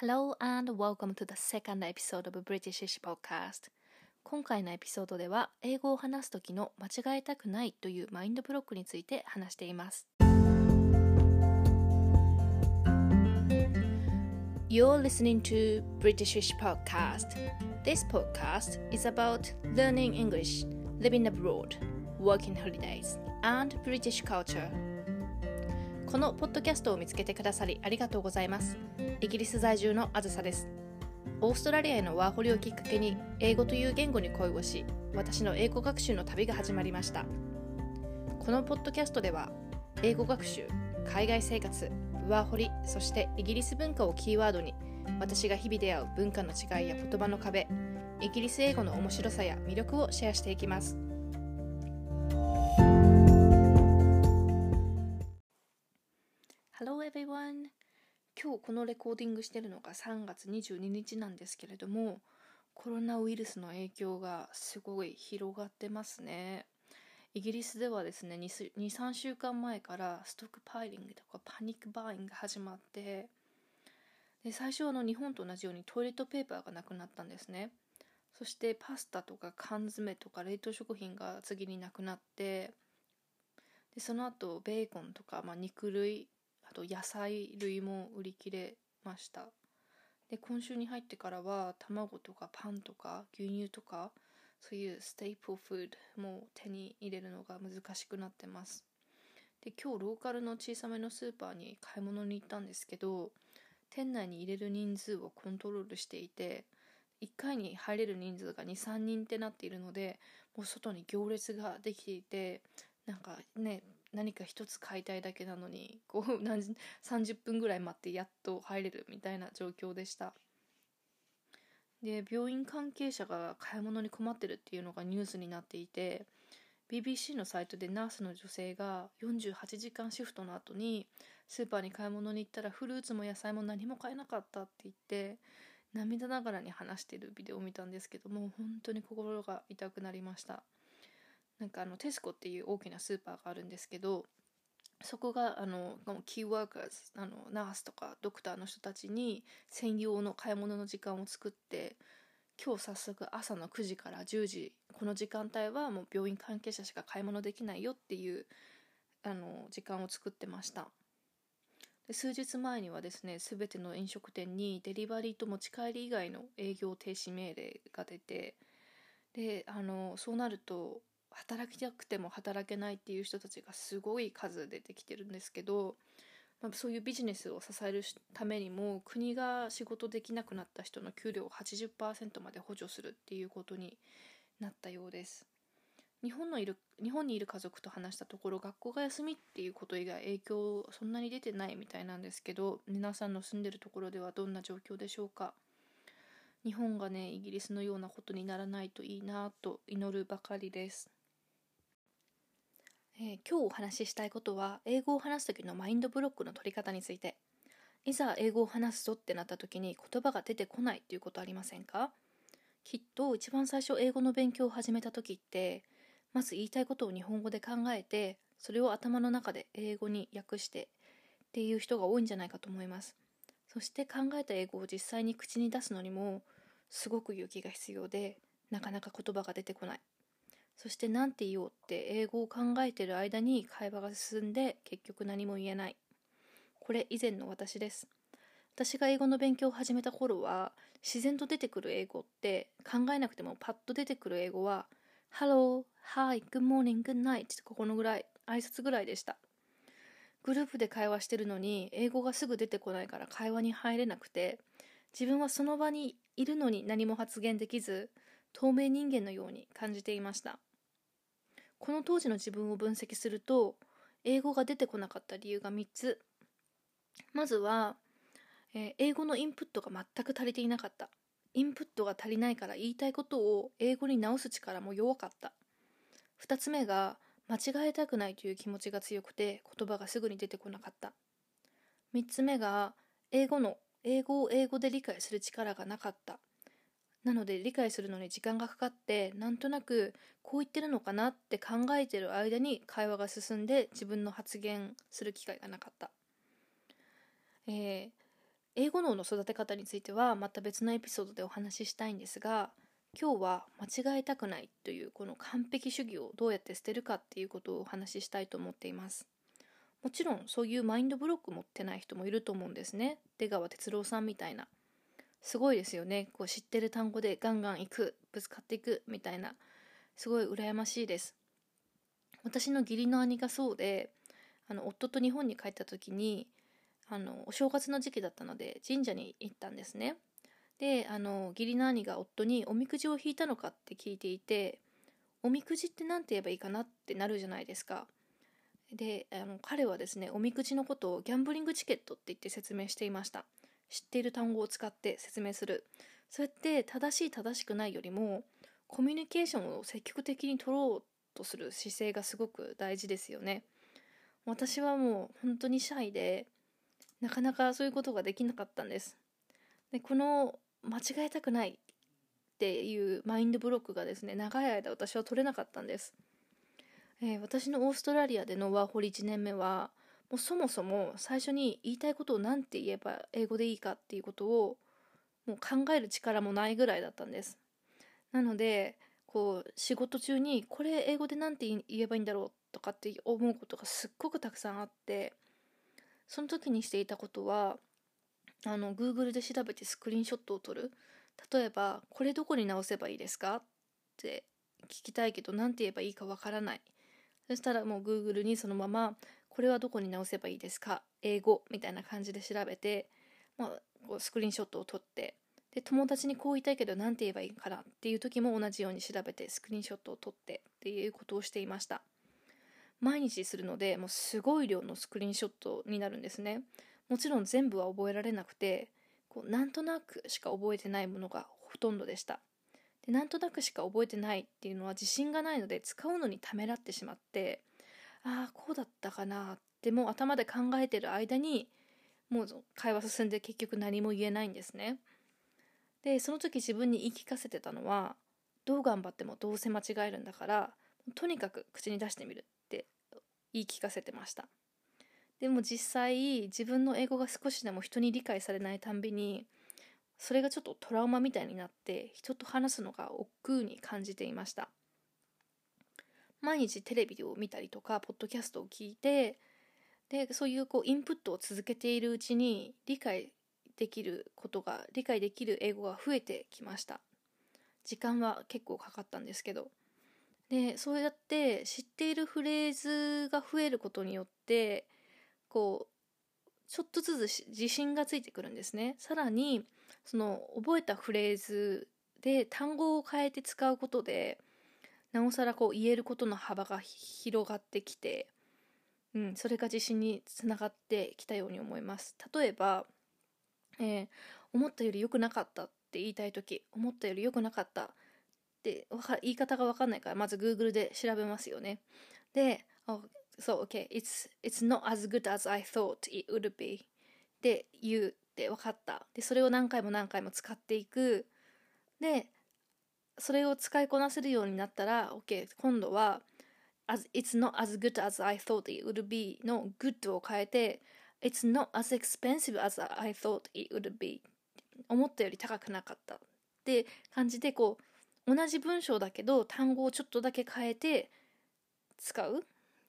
Hello and welcome to the second episode of Britishish Podcast 今回のエピソードでは英語を話す時の間違えたくないというマインドブロックについて話しています You're listening to Britishish Podcast This podcast is about learning English, living abroad, working holidays and British culture このポッドキャストを見つけてくださりありがとうございます。イギリス在住のあずさです。オーストラリアへのワーホリをきっかけに英語という言語に恋をし、私の英語学習の旅が始まりました。このポッドキャストでは、英語学習、海外生活、ワーホリ、そしてイギリス文化をキーワードに、私が日々出会う文化の違いや言葉の壁、イギリス英語の面白さや魅力をシェアしていきます。Everyone! 今日このレコーディングしてるのが3月22日なんですけれどもコロナウイルスの影響がすごい広がってますねイギリスではですね23週間前からストックパイリングとかパニックバーイングが始まってで最初はの日本と同じようにトイレットペーパーがなくなったんですねそしてパスタとか缶詰とか冷凍食品が次になくなってでその後ベーコンとか、まあ、肉類あと野菜類も売り切れました。で今週に入ってからは卵とかパンとか牛乳とかそういう staple food も手に入れるのが難しくなってます。で今日ローカルの小さめのスーパーに買い物に行ったんですけど店内に入れる人数をコントロールしていて1回に入れる人数が23人ってなっているのでもう外に行列ができていてなんかね何か一つ買いたいだけなのにこう 何30分ぐらい待ってやっと入れるみたいな状況でした。で病院関係者が買い物に困ってるっていうのがニュースになっていて BBC のサイトでナースの女性が48時間シフトの後にスーパーに買い物に行ったらフルーツも野菜も何も買えなかったって言って涙ながらに話してるビデオを見たんですけども本当に心が痛くなりました。なんかあのテスコっていう大きなスーパーがあるんですけどそこがあのキーワーカーズあのナースとかドクターの人たちに専用の買い物の時間を作って今日早速朝の9時から10時この時間帯はもう病院関係者しか買い物できないよっていうあの時間を作ってました。で数日前にはですね全ての飲食店にデリバリーと持ち帰り以外の営業停止命令が出てであのそうなると働きたくても働けないっていう人たちがすごい数出てきてるんですけど、まあ、そういうビジネスを支えるためにも国が仕事できなくなった人の給料を80%まで補助するっていうことになったようです。日本のいる日本にいる家族と話したところ学校が休みっていうこと以外影響そんなに出てないみたいなんですけど皆さんの住んでるところではどんな状況でしょうか日本がねイギリスのようなことにならないといいなと祈るばかりですえー、今日お話ししたいことは英語を話す時のマインドブロックの取り方について。いざ英語を話すぞってなった時に言葉が出てこないっていうことありませんか？きっと一番最初英語の勉強を始めた時ってまず言いたいことを日本語で考えてそれを頭の中で英語に訳してっていう人が多いんじゃないかと思います。そして考えた英語を実際に口に出すのにもすごく勇気が必要でなかなか言葉が出てこない。そして何て言おうって英語を考えてる間に会話が進んで結局何も言えない。これ以前の私です。私が英語の勉強を始めた頃は自然と出てくる英語って考えなくてもパッと出てくる英語は Hello, Hi, Good morning, Good night このぐらい挨拶ぐらいでした。グループで会話してるのに英語がすぐ出てこないから会話に入れなくて自分はその場にいるのに何も発言できず透明人間のように感じていました。この当時の自分を分析すると英語が出てこなかった理由が3つ。まずは、えー、英語のインプットが全く足りていなかった。インプットが足りないから言いたいことを英語に直す力も弱かった。2つ目が間違えたくないという気持ちが強くて言葉がすぐに出てこなかった。3つ目が英語の英語を英語で理解する力がなかった。なので理解するのに時間がかかってなんとなくこう言ってるのかなって考えてる間に会話が進んで自分の発言する機会がなかった、えー、英語脳の育て方についてはまた別のエピソードでお話ししたいんですが今日は間違えたくないというこの完璧主義をどうやって捨てるかっていうことをお話ししたいと思っています。もちろんそういうマインドブロック持ってない人もいると思うんですね。出川哲朗さんみたいな。すごいですよね。こう知ってる単語でガンガン行くぶつかっていくみたいな。すごい羨ましいです。私の義理の兄がそうであの夫と日本に帰った時にあのお正月の時期だったので神社に行ったんですね。であの義理の兄が夫におみくじを引いたのかって聞いていておみくじって何て言えばいいかなってなるじゃないですか。であの彼はですねおみくじのことをギャンブリングチケットって言って説明していました。知っている単語を使って説明する。そうやって正しい正しくないよりもコミュニケーションを積極的に取ろうとする姿勢がすごく大事ですよね。私はもう本当にシャイでなかなかそういうことができなかったんです。でこの間違えたくないっていうマインドブロックがですね長い間私は取れなかったんです、えー、私のオーストラリアでのワーホリ1年目はもうそもそも最初に言いたいことを何て言えば英語でいいかっていうことをもう考える力もないぐらいだったんです。なのでこう仕事中にこれ英語で何て言えばいいんだろうとかって思うことがすっごくたくさんあってその時にしていたことはあの Google で調べてスクリーンショットを撮る。例えば「これどこに直せばいいですか?」って聞きたいけど何て言えばいいかわからない。そしたらもう Google にそのまま「これはどこに直せばいいですか？英語」みたいな感じで調べて、まあ、こうスクリーンショットを撮ってで友達にこう言いたいけど何て言えばいいかなっていう時も同じように調べてスクリーンショットを撮ってっていうことをしていました。毎日するのでもうすごい量のスクリーンショットになるんですね。もちろん全部は覚えられなくてこうなんとなくしか覚えてないものがほとんどでした。でなんとなくしか覚えてないっていうのは自信がないので使うのにためらってしまってああこうだったかなってもう頭で考えてる間にもう会話進んで結局何も言えないんですね。でその時自分に言い聞かせてたのはどう頑張ってもどうせ間違えるんだからとにかく口に出してみるって言い聞かせてました。でも実際自分の英語が少しでも人に理解されないたんびにそれがちょっとトラウマみたいになって人と話すのが億劫に感じていました。毎日テレビを見たりとかポッドキャストを聞いてでそういうこうインプットを続けているうちに理解できることが理解できる英語が増えてきました。時間は結構かかったんですけど。でそうやって知っているフレーズが増えることによってこうちょっとずつ自信がついてくるんですね。さらにその覚えたフレーズで単語を変えて使うことでなおさらこう言えることの幅が広がってきて、うん、それが自信につながってきたように思います例えば、えー、思ったより良くなかったって言いたい時思ったより良くなかったって言い方が分かんないからまず Google で調べますよねでそう、OK, it's, it's not as good as I thought it would be って言うって分かった。で、それを何回も何回も使っていく。で、それを使いこなせるようになったら、OK, 今度は、as, it's not as good as I thought it would be の good を変えて、it's not as expensive as I thought it would be 思ったより高くなかった。って感じでこう同じ文章だけど単語をちょっとだけ変えて使う？っ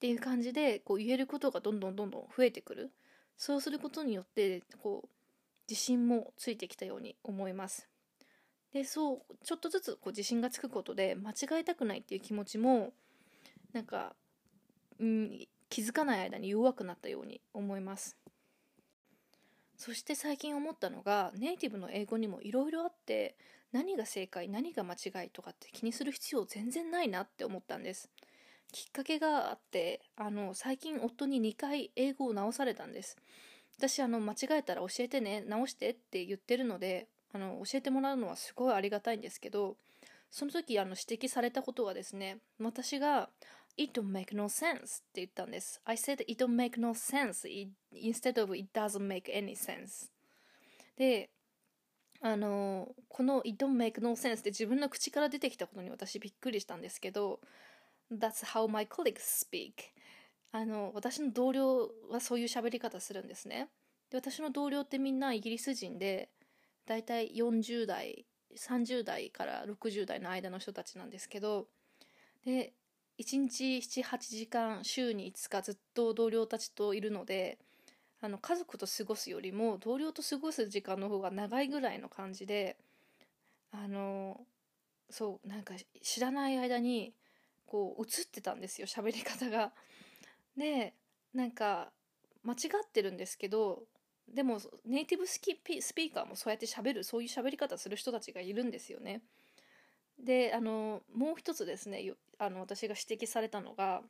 ていう感じでこう言えることがどんどんどんどん増えてくる。そうすることによってこう自信もついてきたように思います。でそうちょっとずつこう自信がつくことで間違えたくないっていう気持ちもなんか、うん、気づかない間に弱くなったように思います。そして最近思ったのがネイティブの英語にもいろいろあって何が正解何が間違いとかって気にする必要全然ないなって思ったんです。きっかけがあってあの最近夫に2回英語を直されたんです。私あの間違えたら教えてね直してって言ってるのであの教えてもらうのはすごいありがたいんですけどその時あの指摘されたことはですね私が It don't make no sense って言ったんです。I said it don't make no sense. Instead of it doesn't make any sense. であのこの It don't make no sense って自分の口から出てきたことに私びっくりしたんですけど That's how my colleagues speak. あの私の同僚はそういう喋り方するんですね。で私の同僚ってみんなイギリス人でだいたい40代30代から60代の間の人たちなんですけどで1日78時間週に5日ずっと同僚たちといるのであの家族と過ごすよりも同僚と過ごす時間の方が長いぐらいの感じであのそうなんか知らない間にこう映ってたんですよ喋り方が。でなんか間違ってるんですけどでもネイティブスキスピーカーもそうやって喋るそういう喋り方する人たちがいるんですよね。であのもう一つですねあの私が指摘されたのが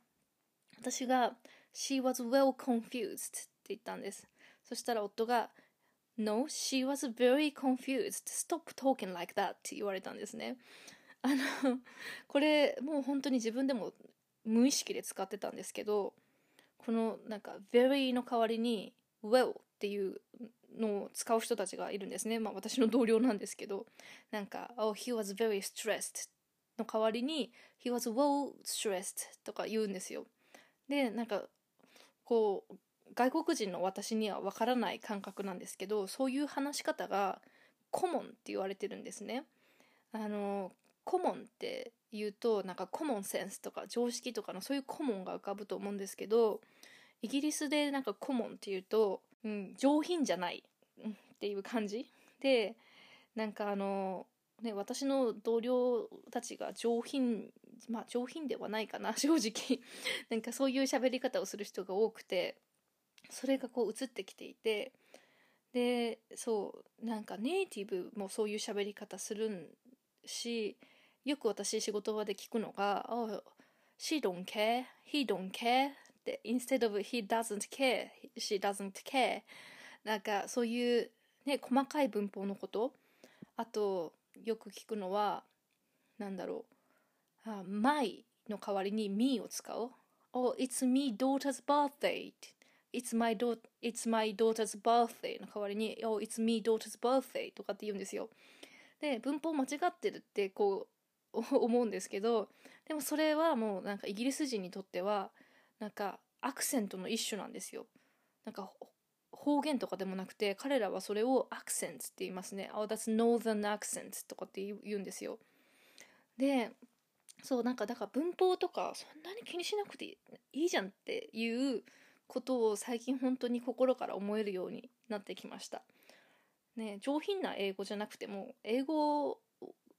私が「She was well confused」って言ったんですそしたら夫が「No, she was very confused. Stop talking like that」って言われたんですねあのこれもう本当に自分でも無意識で使ってたんですけどこのなんか very の代わりに well っていうのを使う人たちがいるんですね。まあ私の同僚なんですけど、なんか、oh, he was very stressed の代わりに he was well stressed とか言うんですよ。で、なんか、こう、外国人の私にはわからない感覚なんですけど、そういう話し方がコモンって言われてるんですね。あの、コモンって言うと、なんかコモンセンスとか常識とかのそういうコモンが浮かぶと思うんですけど、イギリスでなんかコモンっていうと、うん、上品じゃない、うん、っていう感じ。でなんかあのね私の同僚たちが上品まあ上品ではないかな 正直。なんかそういう喋り方をする人が多くてそれがこう映ってきていてでそうなんかネイティブもそういう喋り方するしよく私仕事場で聞くのが「Oh, she don't care, he don't care」、instead of he doesn't care, she doesn't care なんかそういうね、細かい文法のこと。あと、よく聞くのは、なんだろう。あ my の代わりに me を使う。Oh, it's me daughter's birthday. It's my, do it's my daughter's birthday の代わりに、Oh, it's me daughter's birthday とかって言うんですよ。で、文法間違ってるってこう思うんですけど、でもそれはもうなんかイギリス人にとっては、なんかアクセントの一種なんですよ。なんか方言とかでもなくて彼らはそれをアクセンツって言いますね。Oh that's northern accent とかって言うんですよ。でそうなんかだから文法とかそんなに気にしなくていいじゃんっていうことを最近本当に心から思えるようになってきました。ね上品な英語じゃなくても英語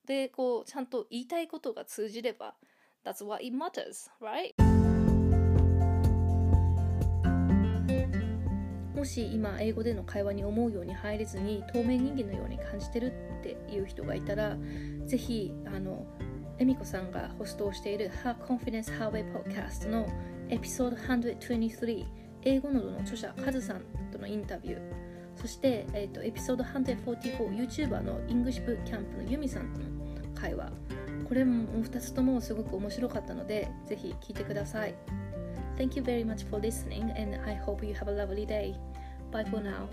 でこうちゃんと言いたいことが通じれば That's what it matters, right? し今英語での会話に思うように入れずに透明人間のように感じてるっていう人がいたらぜひあのエミコさんがホストをしている Her Confidence Highway Podcast のエピソード123英語のの著者カズさんとのインタビュー。そして、えーと、エピソード 144YouTuber の English Bootcamp のユミさんとの会話。これも2つともすごく面白かったのでぜひ聞いてください。Thank you very much for listening, and I hope you have a lovely day. Bye for now.